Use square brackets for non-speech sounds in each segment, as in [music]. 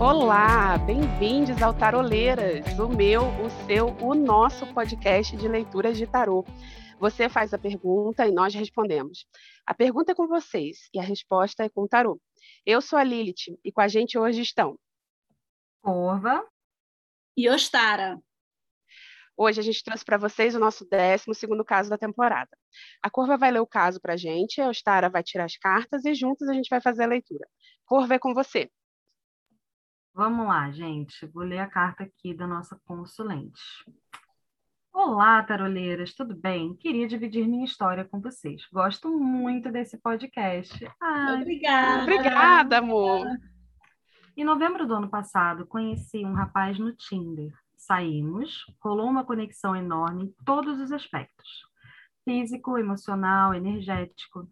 Olá, bem-vindos ao Taroleiras, o meu, o seu, o nosso podcast de leituras de tarô. Você faz a pergunta e nós respondemos. A pergunta é com vocês e a resposta é com o tarô. Eu sou a Lilith e com a gente hoje estão Corva e Ostara. Hoje a gente trouxe para vocês o nosso 12 segundo caso da temporada. A Corva vai ler o caso para a gente, a Ostara vai tirar as cartas e juntos a gente vai fazer a leitura. Corva é com você. Vamos lá, gente. Vou ler a carta aqui da nossa consulente. Olá, taroleiras, tudo bem? Queria dividir minha história com vocês. Gosto muito desse podcast. Ai, obrigada. Obrigada, amor. Em novembro do ano passado, conheci um rapaz no Tinder saímos, rolou uma conexão enorme em todos os aspectos: físico, emocional, energético.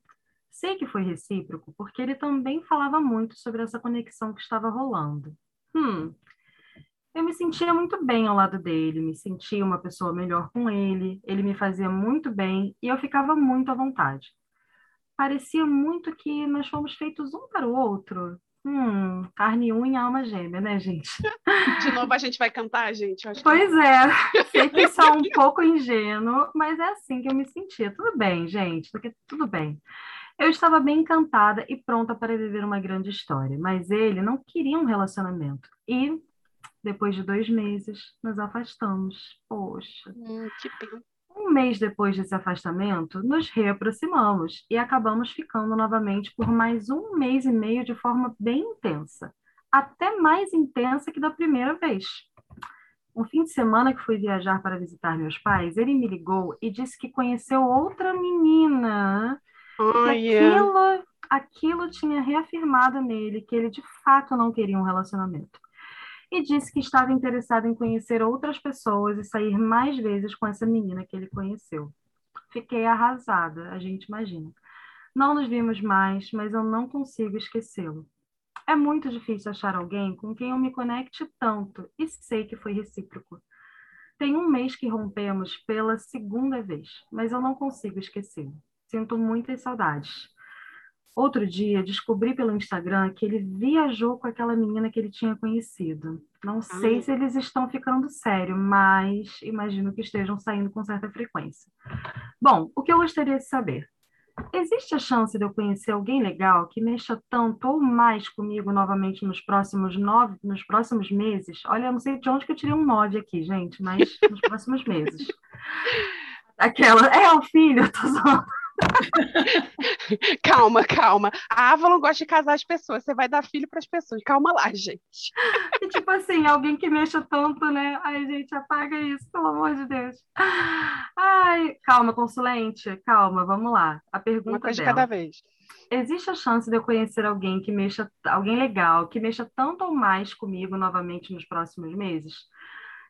Sei que foi recíproco porque ele também falava muito sobre essa conexão que estava rolando. Hum, eu me sentia muito bem ao lado dele, me sentia uma pessoa melhor com ele, ele me fazia muito bem e eu ficava muito à vontade. Parecia muito que nós fomos feitos um para o outro, Hum, carne, unha, alma gêmea, né, gente? [laughs] De novo a gente vai cantar, gente? pois que... é, [laughs] sei que é um pouco ingênuo, mas é assim que eu me sentia. Tudo bem, gente, porque tudo bem. Eu estava bem encantada e pronta para viver uma grande história, mas ele não queria um relacionamento. E, depois de dois meses, nos afastamos. Poxa. Hum, que pena. Um mês depois desse afastamento, nos reaproximamos e acabamos ficando novamente por mais um mês e meio de forma bem intensa, até mais intensa que da primeira vez. Um fim de semana que fui viajar para visitar meus pais, ele me ligou e disse que conheceu outra menina. Oh, aquilo, aquilo tinha reafirmado nele que ele de fato não queria um relacionamento e disse que estava interessado em conhecer outras pessoas e sair mais vezes com essa menina que ele conheceu. Fiquei arrasada, a gente imagina. Não nos vimos mais, mas eu não consigo esquecê-lo. É muito difícil achar alguém com quem eu me conecte tanto e sei que foi recíproco. Tem um mês que rompemos pela segunda vez, mas eu não consigo esquecê-lo. Sinto muitas saudades. Outro dia, descobri pelo Instagram que ele viajou com aquela menina que ele tinha conhecido. Não sei se eles estão ficando sério, mas imagino que estejam saindo com certa frequência. Bom, o que eu gostaria de saber? Existe a chance de eu conhecer alguém legal que mexa tanto ou mais comigo novamente nos próximos nove, nos próximos meses? Olha, eu não sei de onde que eu tirei um nove aqui, gente, mas nos próximos meses. [laughs] Aquela, é o filho, eu tô zoando. [laughs] calma, calma. A Avalon gosta de casar as pessoas. Você vai dar filho para as pessoas. Calma lá, gente. [laughs] E, tipo assim, alguém que mexa tanto, né? Ai, gente, apaga isso, pelo amor de Deus. Ai, calma, consulente. Calma, vamos lá. A pergunta Uma coisa dela. de cada vez. Existe a chance de eu conhecer alguém que mexa, alguém legal, que mexa tanto ou mais comigo novamente nos próximos meses?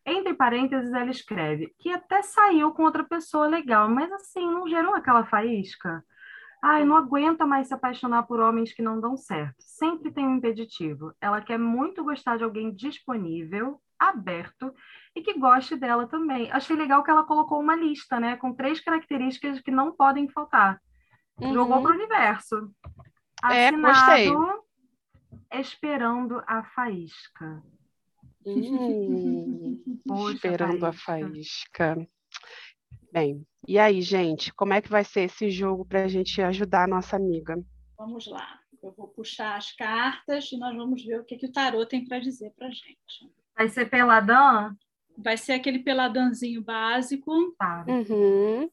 Entre parênteses, ela escreve que até saiu com outra pessoa legal, mas assim, não gerou aquela faísca? Ai, não aguenta mais se apaixonar por homens que não dão certo. Sempre tem um impeditivo. Ela quer muito gostar de alguém disponível, aberto e que goste dela também. Achei legal que ela colocou uma lista, né, com três características que não podem faltar. Uhum. Jogou para o universo. Assinado, é, gostei. Esperando a faísca. Hum, esperando a faísca. Bem, e aí, gente, como é que vai ser esse jogo para a gente ajudar a nossa amiga? Vamos lá. Eu vou puxar as cartas e nós vamos ver o que, que o tarô tem para dizer para gente. Vai ser peladão? Vai ser aquele peladãozinho básico. Tá. Uhum.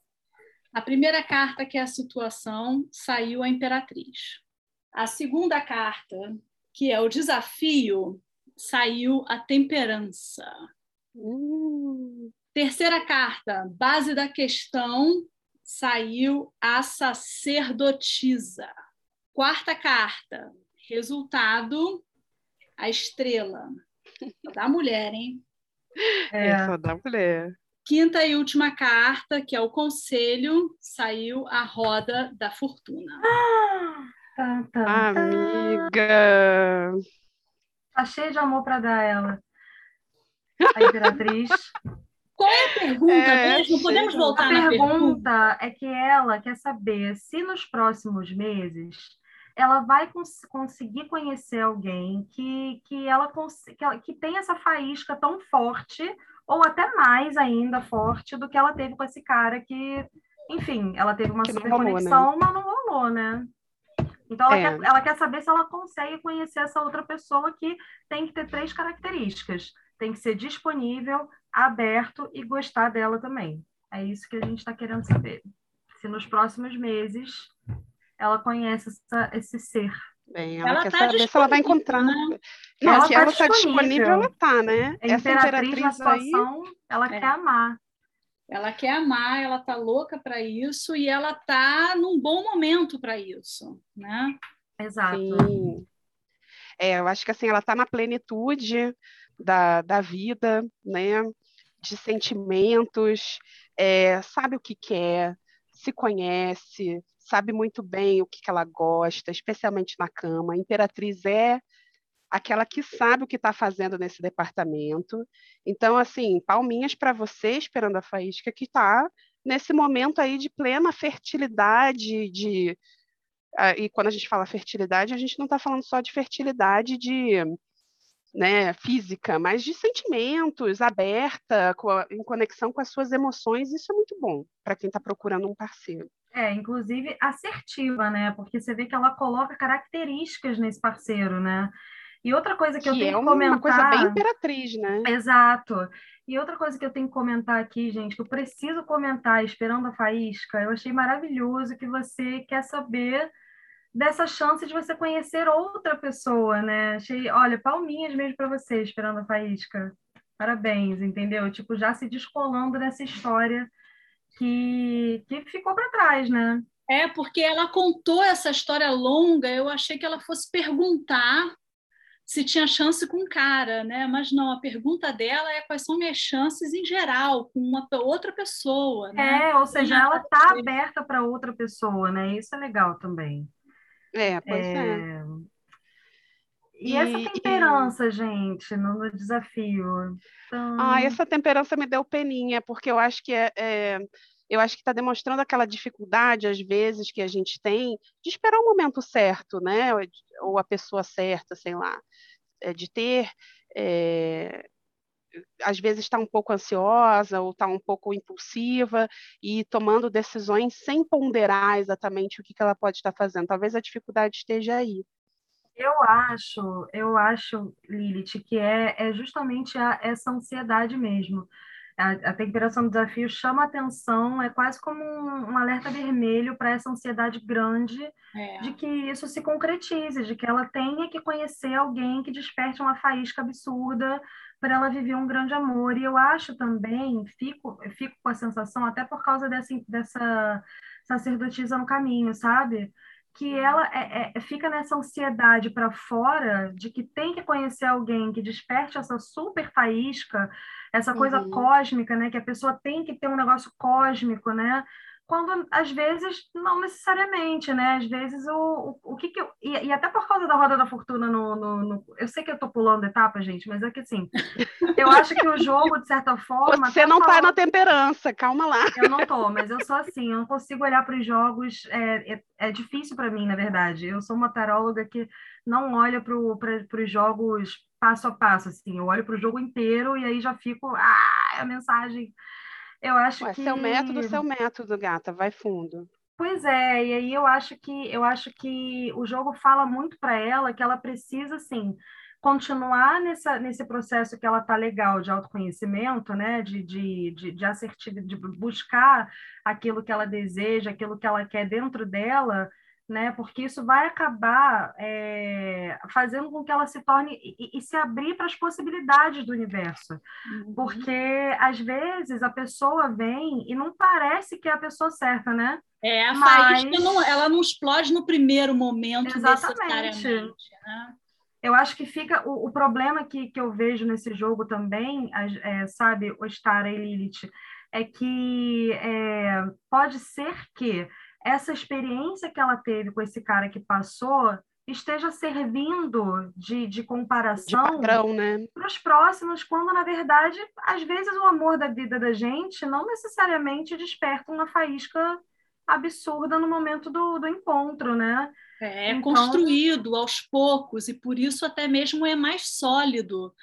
A primeira carta, que é a situação, saiu a Imperatriz. A segunda carta, que é o desafio, saiu a temperança. Uh. Terceira carta, base da questão, saiu a sacerdotisa. Quarta carta, resultado, a estrela. Da mulher, hein? É, é só da mulher. Quinta e última carta, que é o conselho, saiu a roda da fortuna. Ah, tá, tá, tá. Amiga! Tá cheio de amor para dar ela. A Imperatriz. [laughs] Qual é a pergunta é, mesmo? Podemos voltar a na pergunta? A pergunta é que ela quer saber se nos próximos meses ela vai cons conseguir conhecer alguém que, que ela que, ela, que tem essa faísca tão forte, ou até mais ainda forte, do que ela teve com esse cara que, enfim, ela teve uma super conexão, né? mas não rolou, né? Então, ela, é. quer, ela quer saber se ela consegue conhecer essa outra pessoa que tem que ter três características. Tem que ser disponível, aberto e gostar dela também. É isso que a gente está querendo saber. Se nos próximos meses ela conhece essa, esse ser. Bem, ela, ela quer tá saber se ela vai encontrar. Né? Não, ela que tá ela está disponível, ela está, né? A essa imperatriz, imperatriz na situação, aí... ela é. quer amar. Ela quer amar, ela tá louca para isso e ela tá num bom momento para isso, né? Exato. Sim. É, eu acho que assim ela está na plenitude da, da vida, né? De sentimentos, é, sabe o que quer, se conhece, sabe muito bem o que, que ela gosta, especialmente na cama. A Imperatriz é aquela que sabe o que está fazendo nesse departamento. Então, assim, palminhas para você, esperando a faísca, que está nesse momento aí de plena fertilidade, de uh, e quando a gente fala fertilidade, a gente não está falando só de fertilidade de né, física, mas de sentimentos, aberta, a, em conexão com as suas emoções, isso é muito bom para quem está procurando um parceiro. É, inclusive assertiva, né? Porque você vê que ela coloca características nesse parceiro, né? E outra coisa que, que eu tenho é que comentar. É uma coisa bem imperatriz, né? Exato. E outra coisa que eu tenho que comentar aqui, gente, que eu preciso comentar, esperando a faísca, eu achei maravilhoso que você quer saber dessa chance de você conhecer outra pessoa, né? Achei, olha, palminhas mesmo para você, esperando a faísca. Parabéns, entendeu? Tipo, já se descolando dessa história que, que ficou para trás, né? É, porque ela contou essa história longa, eu achei que ela fosse perguntar se tinha chance com o cara, né? Mas não, a pergunta dela é quais são minhas chances em geral com uma outra pessoa, né? É, ou seja, ela está aberta para outra pessoa, né? Isso é legal também. É, pois é. é. E, e, essa temperança, e... gente, no, no desafio? Então... Ah, essa temperança me deu peninha, porque eu acho que é, é eu acho que está demonstrando aquela dificuldade, às vezes, que a gente tem de esperar o momento certo, né? Ou a pessoa certa, sei lá, é, de ter. É, às vezes está um pouco ansiosa ou está um pouco impulsiva e tomando decisões sem ponderar exatamente o que, que ela pode estar fazendo. Talvez a dificuldade esteja aí. Eu acho, eu acho, Lilith, que é, é justamente a, essa ansiedade mesmo a, a temperação do desafio chama atenção, é quase como um, um alerta vermelho para essa ansiedade grande é. de que isso se concretize, de que ela tenha que conhecer alguém que desperte uma faísca absurda para ela viver um grande amor. E eu acho também, fico, fico com a sensação, até por causa dessa, dessa sacerdotisa no caminho, sabe? Que ela é, é, fica nessa ansiedade para fora de que tem que conhecer alguém que desperte essa super faísca, essa coisa uhum. cósmica, né? Que a pessoa tem que ter um negócio cósmico, né? Quando às vezes não necessariamente, né? Às vezes o, o, o que, que eu. E, e, até por causa da roda da fortuna no, no, no, Eu sei que eu tô pulando etapa, gente, mas é que assim, eu acho que o jogo, de certa forma. Você não fala... tá na temperança, calma lá. Eu não tô, mas eu sou assim, eu não consigo olhar para os jogos. É, é, é difícil para mim, na verdade. Eu sou uma taróloga que não olha para os jogos passo a passo, assim. Eu olho para o jogo inteiro e aí já fico. Ah, a mensagem eu acho Ué, que. Seu método, seu método, gata, vai fundo. Pois é, e aí eu acho que eu acho que o jogo fala muito para ela que ela precisa, assim, continuar nessa, nesse processo que ela tá legal de autoconhecimento, né? De, de, de, de assertividade, de buscar aquilo que ela deseja, aquilo que ela quer dentro dela, né? Porque isso vai acabar é, fazendo com que ela se torne e, e se abrir para as possibilidades do universo. Uhum. Porque às vezes a pessoa vem e não parece que é a pessoa certa, né? É, a Mas... faísca não, ela não explode no primeiro momento Exatamente. Né? Eu acho que fica o, o, problema que, que eu vejo nesse jogo também, é, sabe, Ostara e Lilith, é que é, pode ser que essa experiência que ela teve com esse cara que passou esteja servindo de, de comparação né? para os próximos, quando, na verdade, às vezes o amor da vida da gente não necessariamente desperta uma faísca absurda no momento do, do encontro, né? É, é então... construído aos poucos e por isso até mesmo é mais sólido,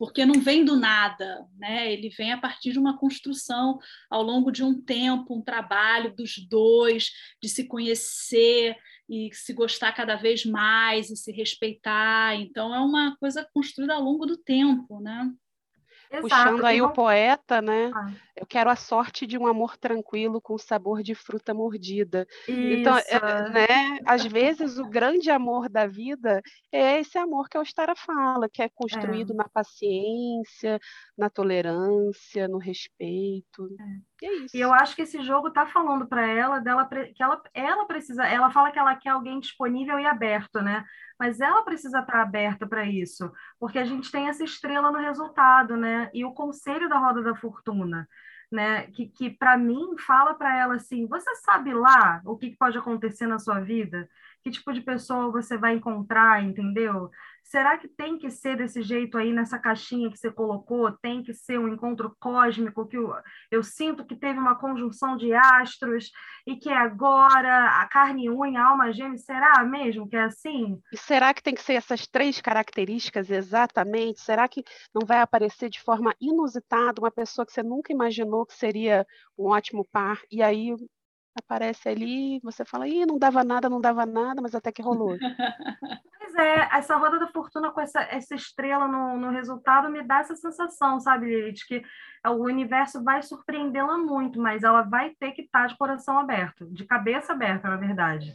porque não vem do nada, né? Ele vem a partir de uma construção ao longo de um tempo, um trabalho dos dois, de se conhecer e se gostar cada vez mais e se respeitar. Então é uma coisa construída ao longo do tempo, né? Exato. Puxando aí o poeta, né? Ah. Eu quero a sorte de um amor tranquilo com sabor de fruta mordida. Então, é, Isso. Então, né? Às vezes o grande amor da vida é esse amor que a Ostara fala, que é construído é. na paciência, na tolerância, no respeito. É. E, é isso. e eu acho que esse jogo está falando para ela dela que ela, ela precisa, ela fala que ela quer alguém disponível e aberto, né? mas ela precisa estar aberta para isso, porque a gente tem essa estrela no resultado, né? E o conselho da roda da fortuna, né? Que, que para mim fala para ela assim: você sabe lá o que pode acontecer na sua vida? Que tipo de pessoa você vai encontrar, entendeu? Será que tem que ser desse jeito aí nessa caixinha que você colocou? Tem que ser um encontro cósmico que eu, eu sinto que teve uma conjunção de astros e que agora a carne e unha, a alma gêmea, será mesmo que é assim? E será que tem que ser essas três características exatamente? Será que não vai aparecer de forma inusitada uma pessoa que você nunca imaginou que seria um ótimo par e aí aparece ali, você fala, ih, não dava nada, não dava nada, mas até que rolou. [laughs] É, essa roda da fortuna com essa, essa estrela no, no resultado me dá essa sensação, sabe, de que o universo vai surpreendê-la muito, mas ela vai ter que estar de coração aberto, de cabeça aberta, na verdade,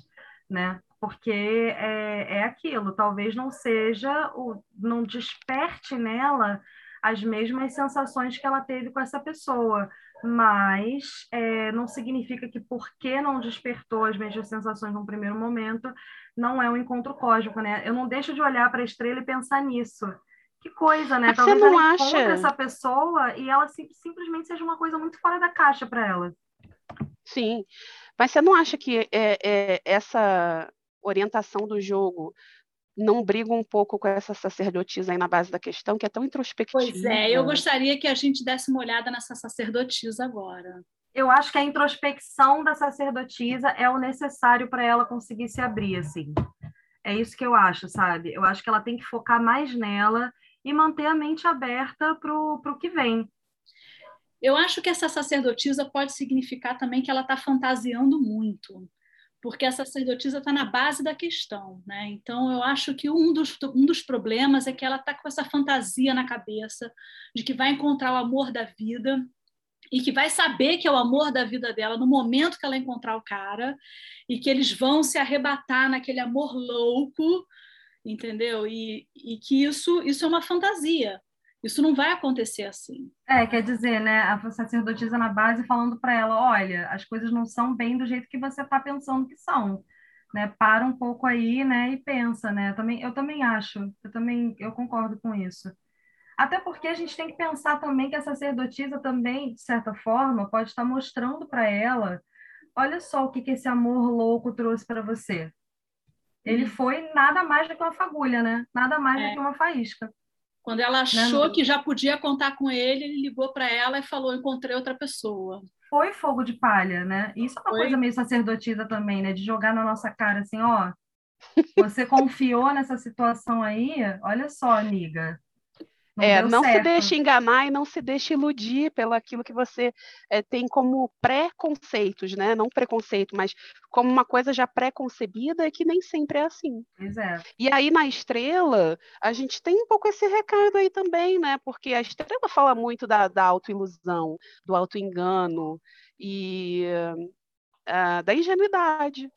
né? Porque é, é aquilo, talvez não seja, o, não desperte nela as mesmas sensações que ela teve com essa pessoa mas é, não significa que porque não despertou as mesmas sensações num primeiro momento, não é um encontro cósmico, né? Eu não deixo de olhar para a estrela e pensar nisso. Que coisa, né? Mas Talvez você não ela acha... essa pessoa e ela sim, simplesmente seja uma coisa muito fora da caixa para ela. Sim, mas você não acha que é, é, essa orientação do jogo não briga um pouco com essa sacerdotisa aí na base da questão, que é tão introspectiva. Pois é, eu gostaria que a gente desse uma olhada nessa sacerdotisa agora. Eu acho que a introspecção da sacerdotisa é o necessário para ela conseguir se abrir, assim. É isso que eu acho, sabe? Eu acho que ela tem que focar mais nela e manter a mente aberta para o que vem. Eu acho que essa sacerdotisa pode significar também que ela está fantasiando muito porque a sacerdotisa está na base da questão. Né? Então, eu acho que um dos, um dos problemas é que ela está com essa fantasia na cabeça de que vai encontrar o amor da vida e que vai saber que é o amor da vida dela no momento que ela encontrar o cara e que eles vão se arrebatar naquele amor louco, entendeu? E, e que isso, isso é uma fantasia. Isso não vai acontecer assim. É, quer dizer, né, a sacerdotisa na base falando para ela, olha, as coisas não são bem do jeito que você está pensando que são, né? Para um pouco aí, né, e pensa, né? Eu também, eu também acho, eu também, eu concordo com isso. Até porque a gente tem que pensar também que a sacerdotisa também, de certa forma, pode estar mostrando para ela, olha só o que que esse amor louco trouxe para você. Ele hum. foi nada mais do que uma fagulha, né? Nada mais é. do que uma faísca. Quando ela achou não, que já podia contar com ele, ele ligou para ela e falou: Encontrei outra pessoa. Foi fogo de palha, né? Isso é uma Foi. coisa meio sacerdotisa também, né? De jogar na nossa cara assim: ó, você confiou nessa situação aí? Olha só, amiga. Não é, não certo. se deixe enganar e não se deixe iludir pelo aquilo que você é, tem como preconceitos, né? Não preconceito, mas como uma coisa já pré-concebida que nem sempre é assim. É. E aí na estrela, a gente tem um pouco esse recado aí também, né? Porque a estrela fala muito da, da autoilusão, do autoengano e uh, da ingenuidade.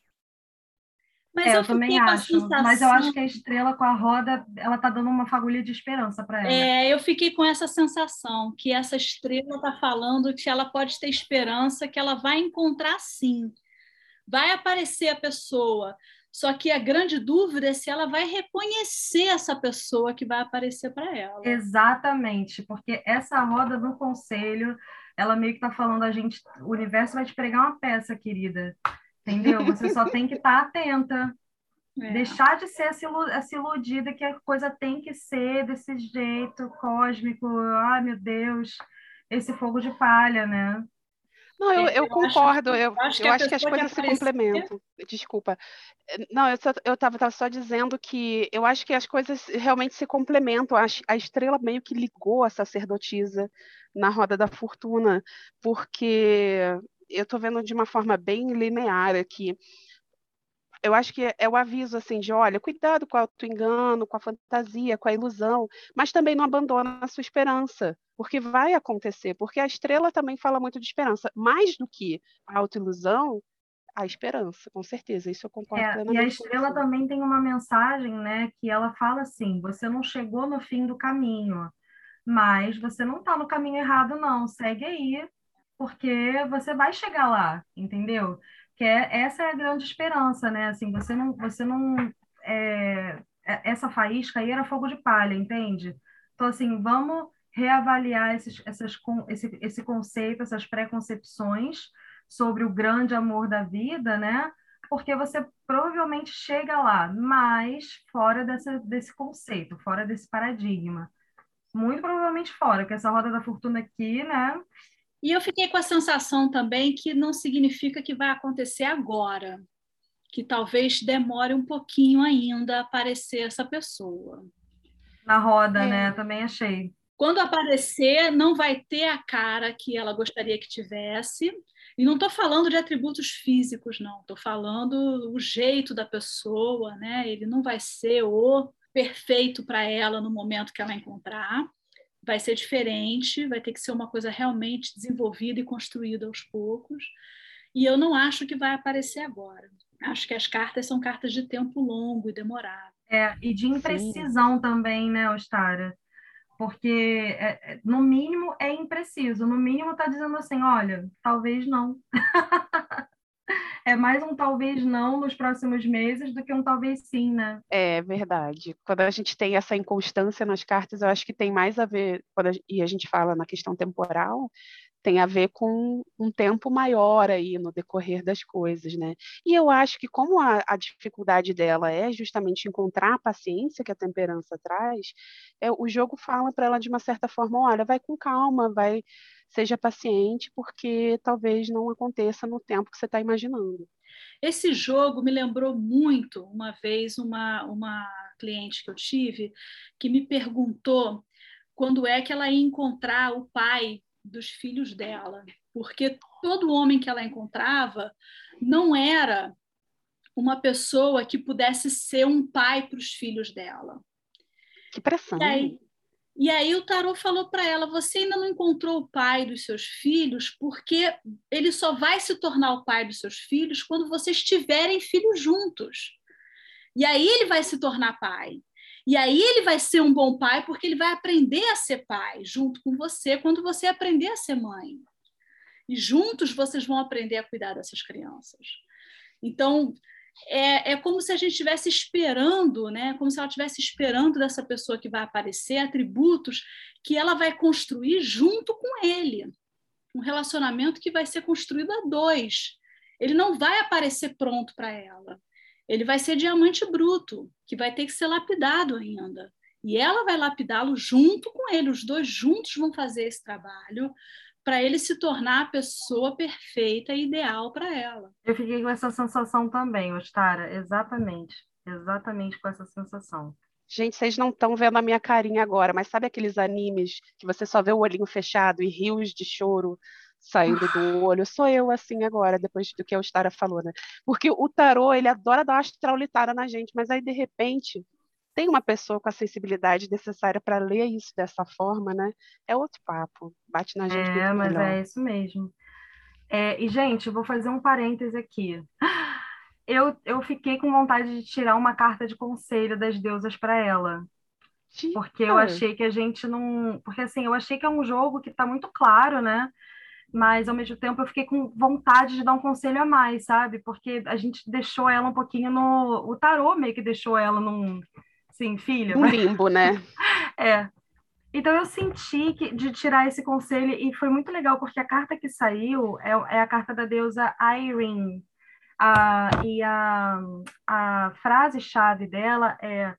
Mas é, eu, eu também acho. Sensação... Mas eu acho que a estrela com a roda, ela tá dando uma fagulha de esperança para ela. É, eu fiquei com essa sensação que essa estrela tá falando que ela pode ter esperança, que ela vai encontrar sim. Vai aparecer a pessoa. Só que a grande dúvida é se ela vai reconhecer essa pessoa que vai aparecer para ela. Exatamente, porque essa roda do conselho, ela meio que está falando a gente, o universo vai te pregar uma peça, querida entendeu? Você só tem que estar tá atenta. [laughs] É. Deixar de ser essa iludida que a coisa tem que ser desse jeito cósmico, ai meu Deus, esse fogo de palha, né? Não, eu, eu, eu concordo. Acho, eu, eu acho que, acho que as coisas se complementam. Desculpa. Não, eu estava só dizendo que eu acho que as coisas realmente se complementam. A, a estrela meio que ligou a sacerdotisa na roda da fortuna, porque eu estou vendo de uma forma bem linear aqui eu acho que é o aviso assim de, olha, cuidado com o auto-engano, com a fantasia, com a ilusão, mas também não abandona a sua esperança, porque vai acontecer, porque a estrela também fala muito de esperança, mais do que a autoilusão, a esperança, com certeza, isso eu concordo é, plenamente. E a estrela também tem uma mensagem, né, que ela fala assim, você não chegou no fim do caminho, mas você não está no caminho errado não, segue aí, porque você vai chegar lá, entendeu? que é, essa é a grande esperança, né? Assim, você não, você não, é, é, essa faísca aí era fogo de palha, entende? Então, assim, vamos reavaliar esses, essas, esse, esse conceito, essas preconcepções sobre o grande amor da vida, né? Porque você provavelmente chega lá, mas fora dessa, desse conceito, fora desse paradigma. Muito provavelmente fora, que essa roda da fortuna aqui, né? E eu fiquei com a sensação também que não significa que vai acontecer agora, que talvez demore um pouquinho ainda a aparecer essa pessoa. Na roda, é. né? Também achei. Quando aparecer, não vai ter a cara que ela gostaria que tivesse. E não estou falando de atributos físicos, não. Estou falando o jeito da pessoa, né? Ele não vai ser o perfeito para ela no momento que ela encontrar vai ser diferente, vai ter que ser uma coisa realmente desenvolvida e construída aos poucos. E eu não acho que vai aparecer agora. Acho que as cartas são cartas de tempo longo e demorado. É, e de imprecisão Sim. também, né, Ostara? Porque, é, é, no mínimo, é impreciso. No mínimo, está dizendo assim: olha, talvez não. [laughs] é mais um talvez não nos próximos meses do que um talvez sim, né? É verdade. Quando a gente tem essa inconstância nas cartas, eu acho que tem mais a ver, a, e a gente fala na questão temporal, tem a ver com um tempo maior aí no decorrer das coisas, né? E eu acho que como a, a dificuldade dela é justamente encontrar a paciência que a temperança traz, é, o jogo fala para ela de uma certa forma, olha, vai com calma, vai seja paciente, porque talvez não aconteça no tempo que você está imaginando. Esse jogo me lembrou muito, uma vez, uma, uma cliente que eu tive, que me perguntou quando é que ela ia encontrar o pai dos filhos dela, porque todo homem que ela encontrava não era uma pessoa que pudesse ser um pai para os filhos dela. Que pressão. E aí, e aí o tarô falou para ela: você ainda não encontrou o pai dos seus filhos, porque ele só vai se tornar o pai dos seus filhos quando vocês tiverem filhos juntos. E aí ele vai se tornar pai. E aí ele vai ser um bom pai porque ele vai aprender a ser pai junto com você quando você aprender a ser mãe. E juntos vocês vão aprender a cuidar dessas crianças. Então, é, é como se a gente estivesse esperando, né? como se ela estivesse esperando dessa pessoa que vai aparecer atributos que ela vai construir junto com ele. Um relacionamento que vai ser construído a dois. Ele não vai aparecer pronto para ela. Ele vai ser diamante bruto, que vai ter que ser lapidado ainda. E ela vai lapidá-lo junto com ele. Os dois juntos vão fazer esse trabalho para ele se tornar a pessoa perfeita e ideal para ela. Eu fiquei com essa sensação também, Ostara, exatamente, exatamente com essa sensação. Gente, vocês não estão vendo a minha carinha agora, mas sabe aqueles animes que você só vê o olhinho fechado e rios de choro saindo do olho? Sou eu assim agora, depois do que a Ostara falou, né? Porque o tarô, ele adora dar uma astraulitada na gente, mas aí de repente tem uma pessoa com a sensibilidade necessária para ler isso dessa forma, né? É outro papo. Bate na gente. É, mas melhor. é isso mesmo. É, e, gente, vou fazer um parêntese aqui. Eu, eu fiquei com vontade de tirar uma carta de conselho das deusas para ela. Porque eu achei que a gente não. Porque, assim, eu achei que é um jogo que está muito claro, né? Mas ao mesmo tempo eu fiquei com vontade de dar um conselho a mais, sabe? Porque a gente deixou ela um pouquinho no. O tarô meio que deixou ela num, Sim, filha. Um limbo, né? [laughs] é. Então eu senti que, de tirar esse conselho e foi muito legal porque a carta que saiu é, é a carta da deusa Irene. Ah, e a, a frase-chave dela é: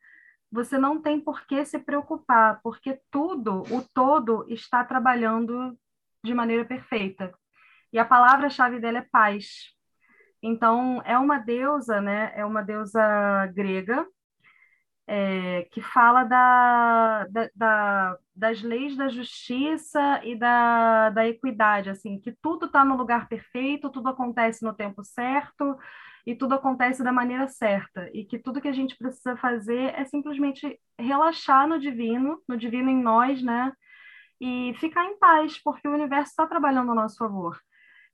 Você não tem por que se preocupar, porque tudo, o todo, está trabalhando de maneira perfeita. E a palavra-chave dela é paz. Então, é uma deusa, né? É uma deusa grega é, que fala da, da, da, das leis da justiça e da, da equidade, assim, que tudo está no lugar perfeito, tudo acontece no tempo certo e tudo acontece da maneira certa, e que tudo que a gente precisa fazer é simplesmente relaxar no divino, no divino em nós, né? E ficar em paz, porque o universo está trabalhando a nosso favor.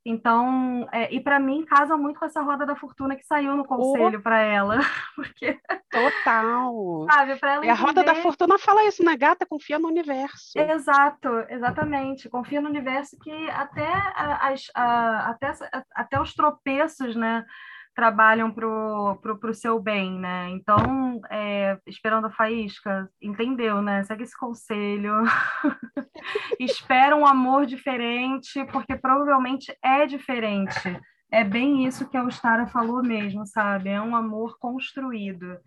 Então, é, e para mim casa muito com essa roda da fortuna que saiu no conselho oh. para ela, [laughs] porque total. Sabe, para ela E a roda da fortuna fala isso, né, gata, confia no universo. Exato, exatamente. Confia no universo que até as, a, até até os tropeços, né, trabalham pro, pro, pro seu bem, né? Então, é, esperando a faísca, entendeu, né? Segue esse conselho. [laughs] Espera um amor diferente, porque provavelmente é diferente. É bem isso que a Ostara falou mesmo, sabe? É um amor construído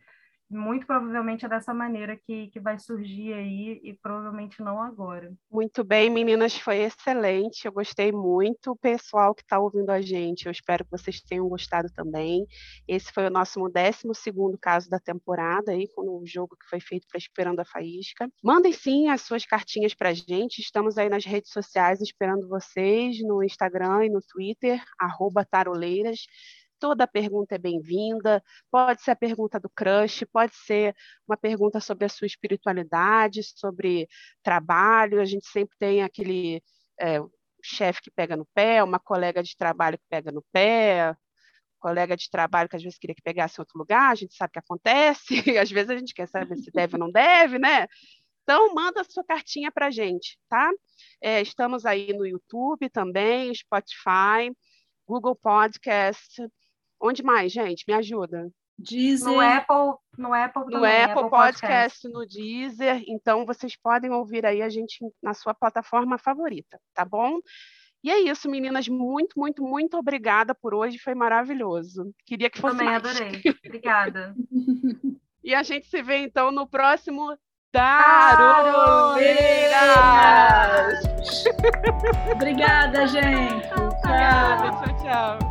muito provavelmente é dessa maneira que, que vai surgir aí e provavelmente não agora. Muito bem, meninas, foi excelente. Eu gostei muito. Pessoal que está ouvindo a gente, eu espero que vocês tenham gostado também. Esse foi o nosso 12 caso da temporada aí, com o jogo que foi feito para Esperando a Faísca. Mandem sim as suas cartinhas para a gente. Estamos aí nas redes sociais esperando vocês no Instagram e no Twitter, taroleiras toda pergunta é bem-vinda. Pode ser a pergunta do crush, pode ser uma pergunta sobre a sua espiritualidade, sobre trabalho. A gente sempre tem aquele é, chefe que pega no pé, uma colega de trabalho que pega no pé, colega de trabalho que às vezes queria que pegasse em outro lugar, a gente sabe que acontece, [laughs] às vezes a gente quer saber se deve ou não deve, né? Então, manda sua cartinha para a gente, tá? É, estamos aí no YouTube também, Spotify, Google Podcast, Onde mais, gente? Me ajuda. Deezer. No Apple, no Apple No também, Apple, Apple Podcast, Podcast, no Deezer. Então, vocês podem ouvir aí a gente na sua plataforma favorita, tá bom? E é isso, meninas. Muito, muito, muito obrigada por hoje. Foi maravilhoso. Queria que fosse Também mais. adorei. [laughs] Obrigada. e a gente se vê, então, no próximo Taroleiras! Obrigada, gente. Obrigada, tchau, tchau.